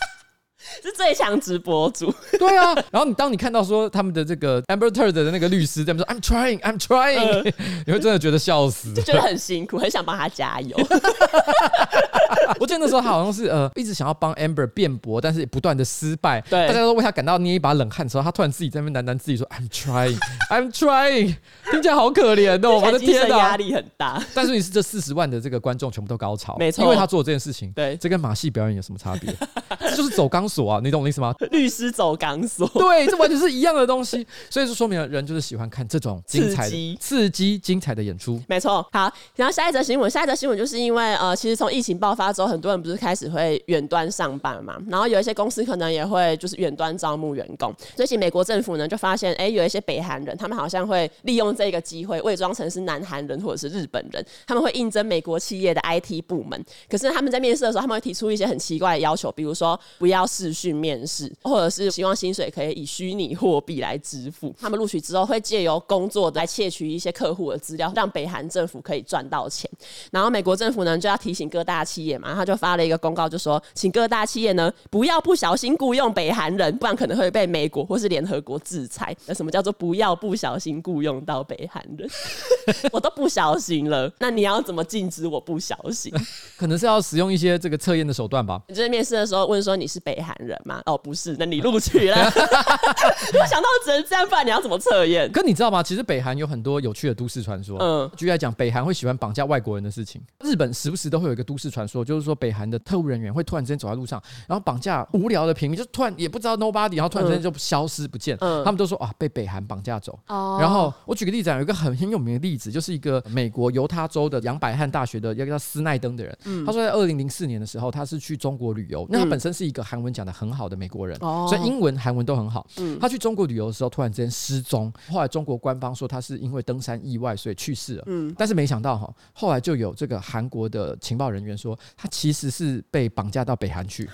是最强直播主，对啊。然后你当你看到说他们的这个 Amber Heard 的那个律师在那边说 I'm trying, I'm trying，、呃、你会真的觉得笑死，就觉得很辛苦，很想帮他加油。我记得那时候他好像是呃一直想要帮 Amber 辩驳，但是不断的失败，对，大家都为他感到捏一把冷汗的时候，他突然自己在那边喃喃自己说 I'm trying, I'm trying，听起来好可怜哦，我的天呐，压力很大。但是你是这四十万的这个观众全部都高潮，没错，因为他做这件事情，对，这跟马戏表演有什么差别？这就是走钢索啊，你懂我意思吗？律师走钢索，对，这完全是一样的东西，所以就说明了人就是喜欢看这种精彩的、刺激、刺激、精彩的演出。没错，好，然后下一则新闻，下一则新闻就是因为呃，其实从疫情爆发之后，很多人不是开始会远端上班嘛，然后有一些公司可能也会就是远端招募员工。最近美国政府呢就发现，哎，有一些北韩人，他们好像会利用这个机会伪装成是南韩人或者是日本人，他们会应征美国企业的 IT 部门。可是他们在面试的时候，他们会提出一些很奇怪的要求，比如说不要视讯面试，或者是希望薪水可以以虚拟货币来支付。他们录取之后会借由工作来窃取一些客户的资料，让北韩政府可以赚到钱。然后美国政府呢就要提醒各大企业嘛，他就发了一个公告，就说请各大企业呢不要不小心雇佣北韩人，不然可能会被美国或是联合国制裁。那什么叫做不要不小心雇佣到北韩人？我都不小心了，那你要怎么禁止我不小心？可能是要使用一些这个测验的手段吧。你在面试的时候问说你是北韩人吗？哦，不是，那你录取了。我想到只能这样办，你要怎么测验？可你知道吗？其实北韩有很多有趣的都市传说。嗯，举例来讲，北韩会喜欢绑架外国人的事情。日本时不时都会有一个都市传说，就是说北韩的特务人员会突然之间走在路上，然后绑架无聊的平民，就突然也不知道 nobody，然后突然之间就消失不见。嗯，他们都说啊，被北韩绑架走。哦，然后我举个例子，有一个很很有名的例子，就是一个美国犹他州的杨百翰大学的一个叫斯奈登的人。嗯，他说在二零零四年的时候，他是去中国旅游，那他本身是一个韩文讲的很好的美国人。哦，所以英文、韩文都很好。嗯，他去中国旅游的时候，突然之间失踪。后来中国官方说他是因为登山意外，所以去世了。嗯，但是没想到哈，后来就有这个韩国的情报人员说，他其实是被绑架到北韩去。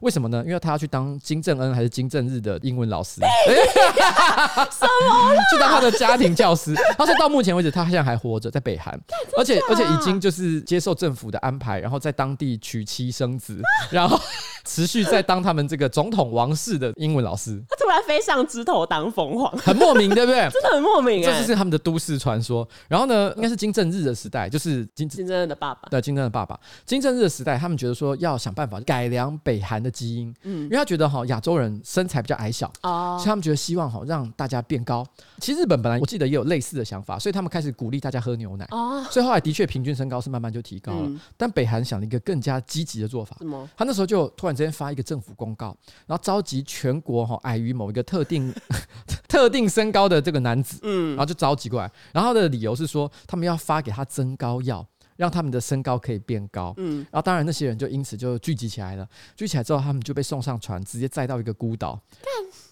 为什么呢？因为他要去当金正恩还是金正日的英文老师，什么？去当他的家庭教师。他说到目前为止，他现在还活着，在北韩，而且而且已经就是接受政府的安排，然后在当地娶妻生子，然后持续在当他们这个总统王室的英文老师。他突然飞上枝头当凤凰，很莫名，对不对？真的很莫名，这就是他们的都市传说。然后呢，应该是金正日的时代，就是金金正日的爸爸，对，金正日的爸爸。金正日的时代，他们觉得说要想办法改良北韩的。基因，嗯，因为他觉得哈亚洲人身材比较矮小，哦，所以他们觉得希望哈让大家变高。其实日本本来我记得也有类似的想法，所以他们开始鼓励大家喝牛奶，哦，所以后来的确平均身高是慢慢就提高了。嗯，但北韩想了一个更加积极的做法，什么？他那时候就突然之间发一个政府公告，然后召集全国哈矮于某一个特定 特定身高的这个男子，嗯，然后就召集过来，然后他的理由是说他们要发给他增高药。让他们的身高可以变高，嗯，然后当然那些人就因此就聚集起来了，聚集起来之后，他们就被送上船，直接载到一个孤岛，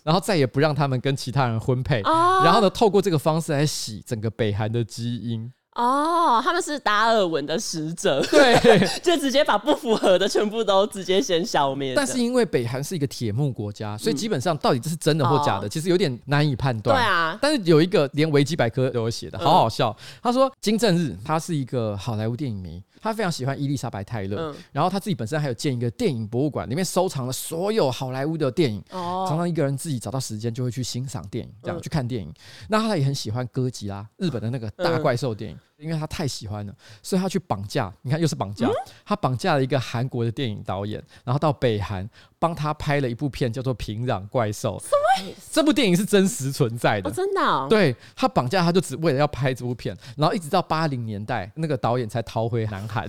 然后再也不让他们跟其他人婚配，然后呢，透过这个方式来洗整个北韩的基因。哦，他们是达尔文的使者，对，就直接把不符合的全部都直接先消灭。但是因为北韩是一个铁幕国家，所以基本上到底这是真的或假的，其实有点难以判断。对啊，但是有一个连维基百科都有写的，好好笑。他说金正日他是一个好莱坞电影迷，他非常喜欢伊丽莎白泰勒，然后他自己本身还有建一个电影博物馆，里面收藏了所有好莱坞的电影。哦，常常一个人自己找到时间就会去欣赏电影，这样去看电影。那他也很喜欢哥吉拉，日本的那个大怪兽电影。因为他太喜欢了，所以他去绑架。你看，又是绑架。他绑架了一个韩国的电影导演，然后到北韩帮他拍了一部片，叫做《平壤怪兽》。什么？这部电影是真实存在的，真的。对，他绑架他，就只为了要拍这部片，然后一直到八零年代，那个导演才逃回南韩。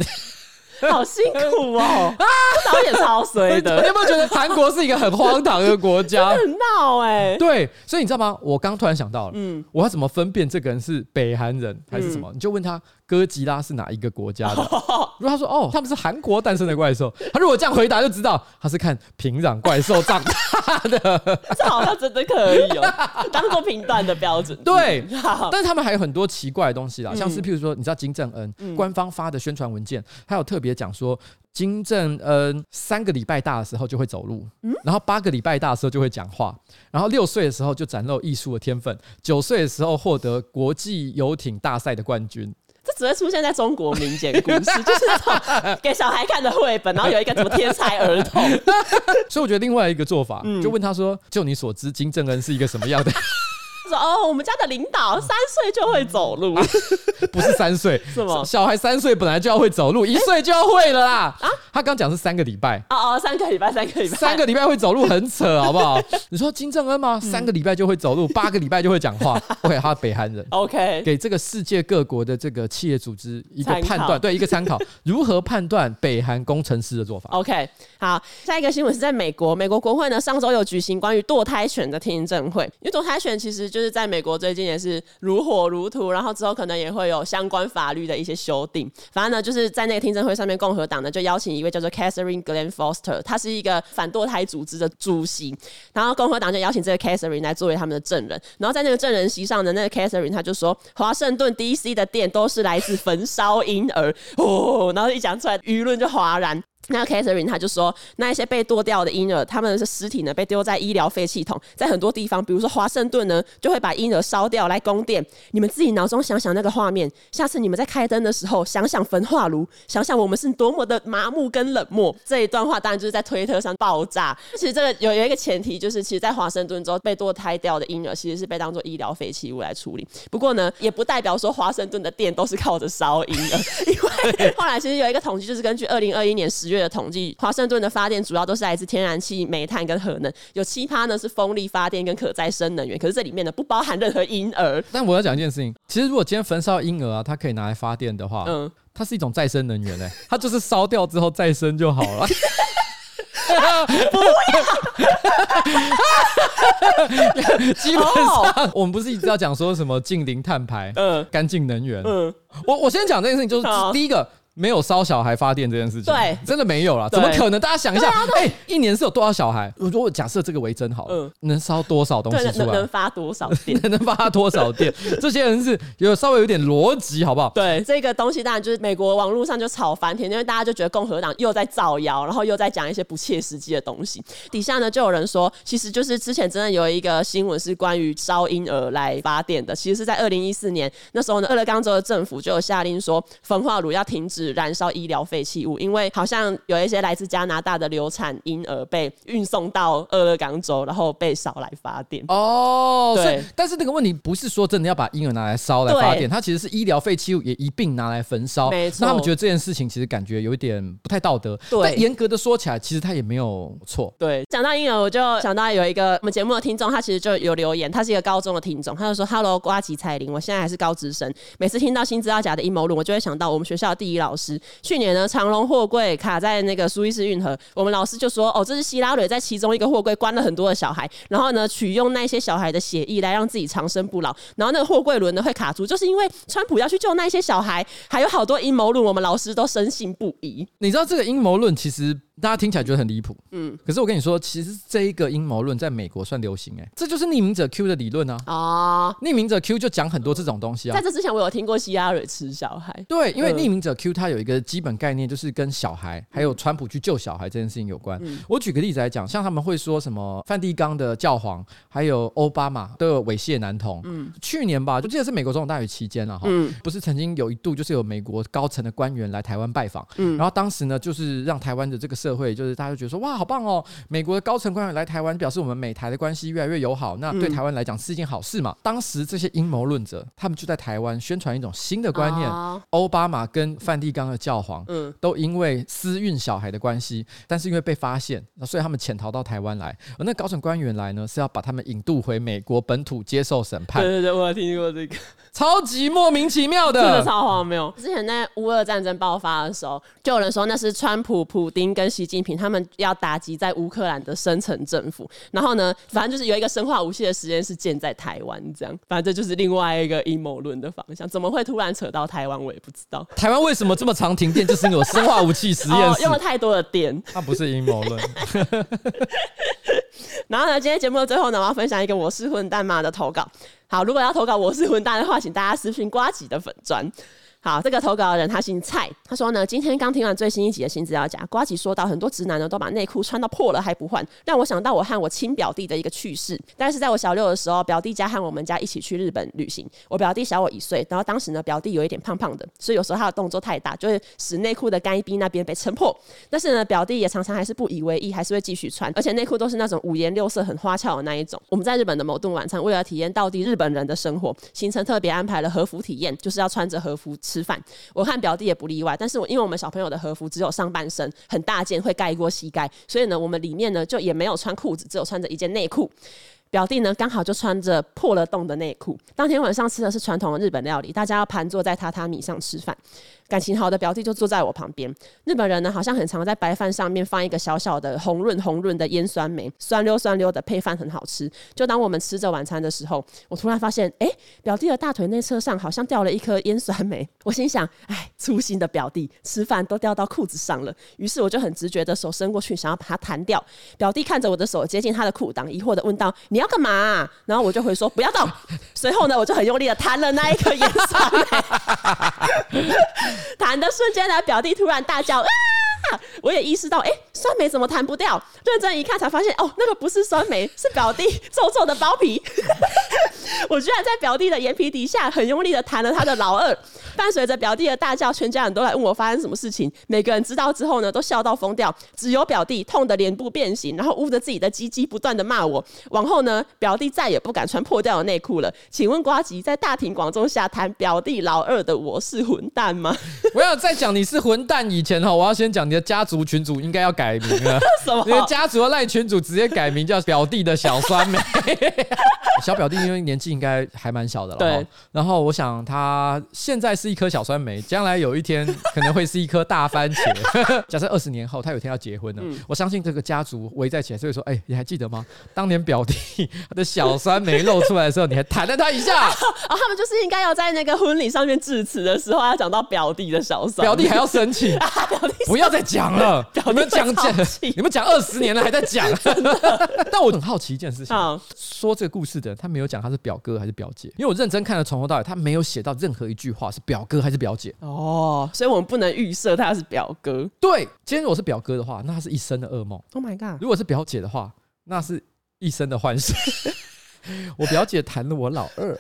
好辛苦哦！啊，导演超衰的。你有没有觉得韩国是一个很荒唐的国家？很闹哎。对，所以你知道吗？我刚突然想到了，嗯，我要怎么分辨这个人是北韩人还是什么？你就问他。哥吉拉是哪一个国家的？如果他说哦，他们是韩国诞生的怪兽，他如果这样回答就知道他是看平壤怪兽长大的。这好像真的可以哦，当做评断的标准。对，但是他们还有很多奇怪的东西啦，像是譬如说，你知道金正恩官方发的宣传文件，他有特别讲说，金正恩三个礼拜大的时候就会走路，然后八个礼拜大的时候就会讲话，然后六岁的时候就展露艺术的天分，九岁的时候获得国际游艇大赛的冠军。这只会出现在中国民间故事，就是那种给小孩看的绘本，然后有一个什么天才儿童。所以我觉得另外一个做法，嗯、就问他说：“就你所知，金正恩是一个什么样的？”说哦，我们家的领导三岁就会走路，啊、不是三岁，是吗？小孩三岁本来就要会走路，一岁就要会了啦。啊，他刚讲是三个礼拜。哦哦，三个礼拜，三个礼拜，三个礼拜会走路很扯，好不好？你说金正恩吗？三个礼拜就会走路，八个礼拜就会讲话。OK，他北韩人。OK，给这个世界各国的这个企业组织一个判断，对，一个参考，如何判断北韩工程师的做法？OK，好，下一个新闻是在美国，美国国会呢上周有举行关于堕胎权的听证会，因为堕胎权其实就就是在美国最近。也是如火如荼，然后之后可能也会有相关法律的一些修订。反正呢，就是在那个听证会上面，共和党呢就邀请一位叫做 Catherine Glenn Foster，他是一个反堕胎组织的主席。然后共和党就邀请这个 Catherine 来作为他们的证人。然后在那个证人席上的那个 Catherine，他就说，华盛顿 DC 的电都是来自焚烧婴儿哦。然后一讲出来，舆论就哗然。那 Catherine 他就说，那一些被堕掉的婴儿，他们的尸体呢被丢在医疗废弃桶，在很多地方，比如说华盛顿呢，就会把婴儿烧掉来供电。你们自己脑中想想那个画面，下次你们在开灯的时候，想想焚化炉，想想我们是多么的麻木跟冷漠。这一段话当然就是在推特上爆炸。其实这个有有一个前提，就是其实，在华盛顿州被堕胎掉的婴儿，其实是被当做医疗废弃物来处理。不过呢，也不代表说华盛顿的电都是靠着烧婴儿，因为后来其实有一个统计，就是根据二零二一年十月。的统计，华盛顿的发电主要都是来自天然气、煤炭跟核能，有七趴呢是风力发电跟可再生能源。可是这里面呢不包含任何婴儿。但我要讲一件事情，其实如果今天焚烧婴儿啊，它可以拿来发电的话，嗯，它是一种再生能源嘞、欸，它就是烧掉之后再生就好了。不要，基本上我们不是一直要讲说什么净零碳排、嗯，干净能源。嗯，我我先讲这件事情，就是第一个。没有烧小孩发电这件事情，对，真的没有啦，怎么可能？大家想一下，哎、欸，一年是有多少小孩？如果假设这个为真好了，嗯，能烧多少东西出来？能，能发多少电？能发多少电？这些人是有稍微有点逻辑，好不好？对，这个东西当然就是美国网络上就吵翻天，因为大家就觉得共和党又在造谣，然后又在讲一些不切实际的东西。底下呢就有人说，其实就是之前真的有一个新闻是关于烧婴儿来发电的，其实是在二零一四年那时候呢，俄勒冈州的政府就有下令说，焚化炉要停止燃烧医疗。废弃物，因为好像有一些来自加拿大的流产婴儿被运送到俄勒冈州，然后被烧来发电。哦，对。但是那个问题不是说真的要把婴儿拿来烧来发电，它其实是医疗废弃物也一并拿来焚烧。没错。那他们觉得这件事情其实感觉有一点不太道德。对。但严格的说起来，其实他也没有错。对。讲到婴儿，我就想到有一个我们节目的听众，他其实就有留言，他是一个高中的听众，他就说：“Hello，瓜吉彩铃，我现在还是高职生，每次听到新资料夹的阴谋论，我就会想到我们学校的第一老师，去年呢长隆货柜。”，卡在那个苏伊士运河，我们老师就说：“哦，这是希拉蕊在其中一个货柜关了很多的小孩，然后呢，取用那些小孩的血液来让自己长生不老，然后那个货柜轮呢会卡住，就是因为川普要去救那些小孩，还有好多阴谋论，我们老师都深信不疑。你知道这个阴谋论其实。”大家听起来觉得很离谱，嗯，可是我跟你说，其实这一个阴谋论在美国算流行哎、欸，这就是匿名者 Q 的理论啊。哦，匿名者 Q 就讲很多这种东西啊。在这之前，我有听过希拉蕊吃小孩。对，因为匿名者 Q 他有一个基本概念，就是跟小孩还有川普去救小孩这件事情有关。嗯、我举个例子来讲，像他们会说什么梵蒂冈的教皇还有奥巴马都有猥亵男童。嗯，去年吧，就记得是美国总统大选期间了哈。嗯，不是曾经有一度就是有美国高层的官员来台湾拜访。嗯，然后当时呢，就是让台湾的这个社会，就是大家就觉得。说哇，好棒哦！美国的高层官员来台湾，表示我们美台的关系越来越友好，那对台湾来讲是一件好事嘛？当时这些阴谋论者，他们就在台湾宣传一种新的观念：奥巴马跟梵蒂冈的教皇，嗯，都因为私运小孩的关系，但是因为被发现，所以他们潜逃到台湾来。而那高层官员来呢，是要把他们引渡回美国本土接受审判。对对对，我有听过这个，超级莫名其妙的，真的超荒谬。之前在乌俄战争爆发的时候，就有人说那是川普、普丁跟习近平他们。要打击在乌克兰的深层政府，然后呢，反正就是有一个生化武器的实验室建在台湾，这样，反正这就是另外一个阴谋论的方向。怎么会突然扯到台湾，我也不知道。台湾为什么这么常停电？就是因为有生化武器实验室，哦，用了太多的电。那不是阴谋论。然后呢，今天节目的最后呢，我要分享一个我是混蛋妈的投稿。好，如果要投稿我是混蛋的话，请大家私信瓜吉的粉专。好，这个投稿人他姓蔡，他说呢，今天刚听完最新一集的新资料夹，瓜吉说到很多直男呢都把内裤穿到破了还不换，让我想到我和我亲表弟的一个趣事。但是在我小六的时候，表弟家和我们家一起去日本旅行，我表弟小我一岁，然后当时呢表弟有一点胖胖的，所以有时候他的动作太大，就会使内裤的干衣逼那边被撑破。但是呢表弟也常常还是不以为意，还是会继续穿，而且内裤都是那种五颜六色、很花俏的那一种。我们在日本的某顿晚餐，为了体验到底日本人的生活，行程特别安排了和服体验，就是要穿着和服吃饭。我看表弟也不例外，但是我因为我们小朋友的和服只有上半身很大件，会盖过膝盖，所以呢，我们里面呢就也没有穿裤子，只有穿着一件内裤。表弟呢刚好就穿着破了洞的内裤。当天晚上吃的是传统的日本料理，大家要盘坐在榻榻米上吃饭。感情好的表弟就坐在我旁边。日本人呢，好像很常在白饭上面放一个小小的红润红润的腌酸梅，酸溜酸溜的配饭很好吃。就当我们吃着晚餐的时候，我突然发现，哎、表弟的大腿内侧上好像掉了一颗腌酸梅。我心想，哎，粗心的表弟，吃饭都掉到裤子上了。于是我就很直觉的手伸过去，想要把它弹掉。表弟看着我的手接近他的裤裆，疑惑的问道：“你要干嘛、？”然后我就回说：“不要动。”随后呢，我就很用力的弹了那一颗腌酸梅。弹的瞬间呢，表弟突然大叫啊！我也意识到，哎、酸梅怎么弹不掉？认真一看才发现，哦，那个不是酸梅，是表弟皱皱的包皮。我居然在表弟的眼皮底下很用力的弹了他的老二，伴随着表弟的大叫，全家人都来问我发生什么事情。每个人知道之后呢，都笑到疯掉，只有表弟痛得脸部变形，然后捂着自己的鸡鸡，不断的骂我。往后呢，表弟再也不敢穿破掉的内裤了。请问瓜吉在大庭广众下弹表弟老二的我是混蛋吗？我要在讲你是混蛋以前哈，我要先讲你的家族群主应该要改名了。什么？你的家族的赖群主直接改名叫表弟的小酸梅。小表弟因为年纪应该还蛮小的了。对。然后我想他现在是一颗小酸梅，将来有一天可能会是一颗大番茄。假设二十年后他有一天要结婚了，嗯、我相信这个家族围在起来，所以说，哎，你还记得吗？当年表弟他的小酸梅露出来的时候，你还弹了他一下。啊、哦，他们就是应该要在那个婚礼上面致辞的时候，要讲到表弟的小嫂。表弟还要生气，啊、表弟不要再讲了。你们讲讲，你们讲二十年了还在讲。但我很好奇一件事情，好说这个故事的人他没有讲他是表哥还是表姐，因为我认真看了从头到尾，他没有写到任何一句话是表哥还是表姐。哦，所以我们不能预设他是表哥。对，今天如果是表哥的话，那他是一生的噩梦。Oh my god！如果是表姐的话，那是一生的欢喜。我表姐谈了我老二。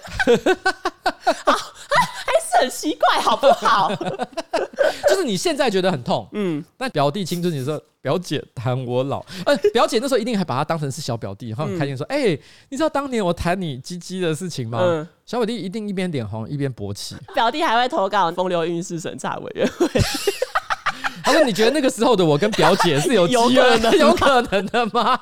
很奇怪，好不好？就是你现在觉得很痛，嗯，但表弟青春你说，表姐谈我老，呃，表姐那时候一定还把他当成是小表弟，然后很开心说：“哎、嗯欸，你知道当年我谈你鸡鸡的事情吗？”嗯、小表弟一定一边脸红一边勃起。表弟还会投稿风流韵事审查委员会。他说：“你觉得那个时候的我跟表姐是有机会的，有可能的吗？”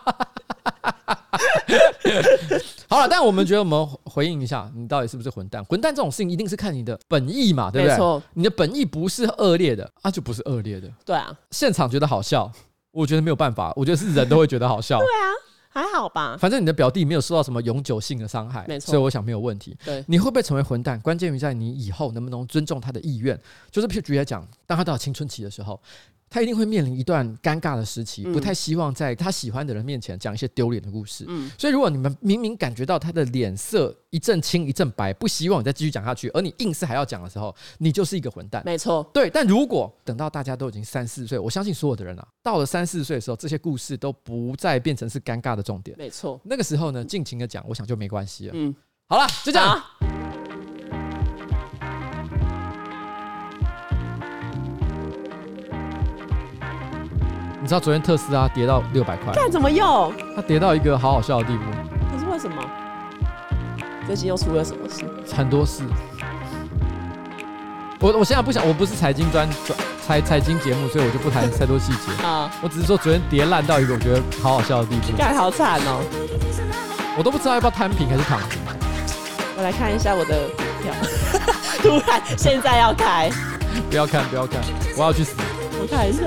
好了，但我们觉得我们回应一下，你到底是不是混蛋？混蛋这种事情一定是看你的本意嘛，对不对？没错，你的本意不是恶劣的，啊，就不是恶劣的。对啊，现场觉得好笑，我觉得没有办法，我觉得是人都会觉得好笑。对啊，还好吧。反正你的表弟没有受到什么永久性的伤害，没错，所以我想没有问题。对，你会不会成为混蛋？关键于在你以后能不能尊重他的意愿。就是譬如举例来讲，当他到青春期的时候。他一定会面临一段尴尬的时期，不太希望在他喜欢的人面前讲一些丢脸的故事。嗯，所以如果你们明明感觉到他的脸色一阵青一阵白，不希望你再继续讲下去，而你硬是还要讲的时候，你就是一个混蛋。没错，对。但如果等到大家都已经三四十岁，我相信所有的人啊，到了三四十岁的时候，这些故事都不再变成是尴尬的重点。没错，那个时候呢，尽情的讲，我想就没关系了。嗯，好了，就这样。你知道昨天特斯拉跌到六百块？看怎么用？它跌到一个好好笑的地步。可是为什么？最近又出了什么事？很多事。我我现在不想，我不是财经专专财财经节目，所以我就不谈太多细节啊。我只是说昨天跌烂到一个我觉得好好笑的地步。看好惨哦！我都不知道要不要摊平还是躺平。我来看一下我的股票。突然现在要开？不要看不要看，我要去死。我看一下。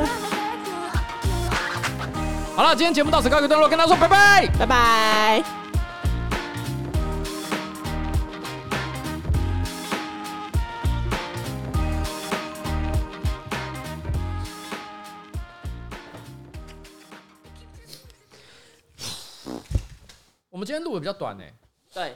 好了，今天节目到此告一个段落，跟大家说拜拜，拜拜。我们今天录的比较短呢，对。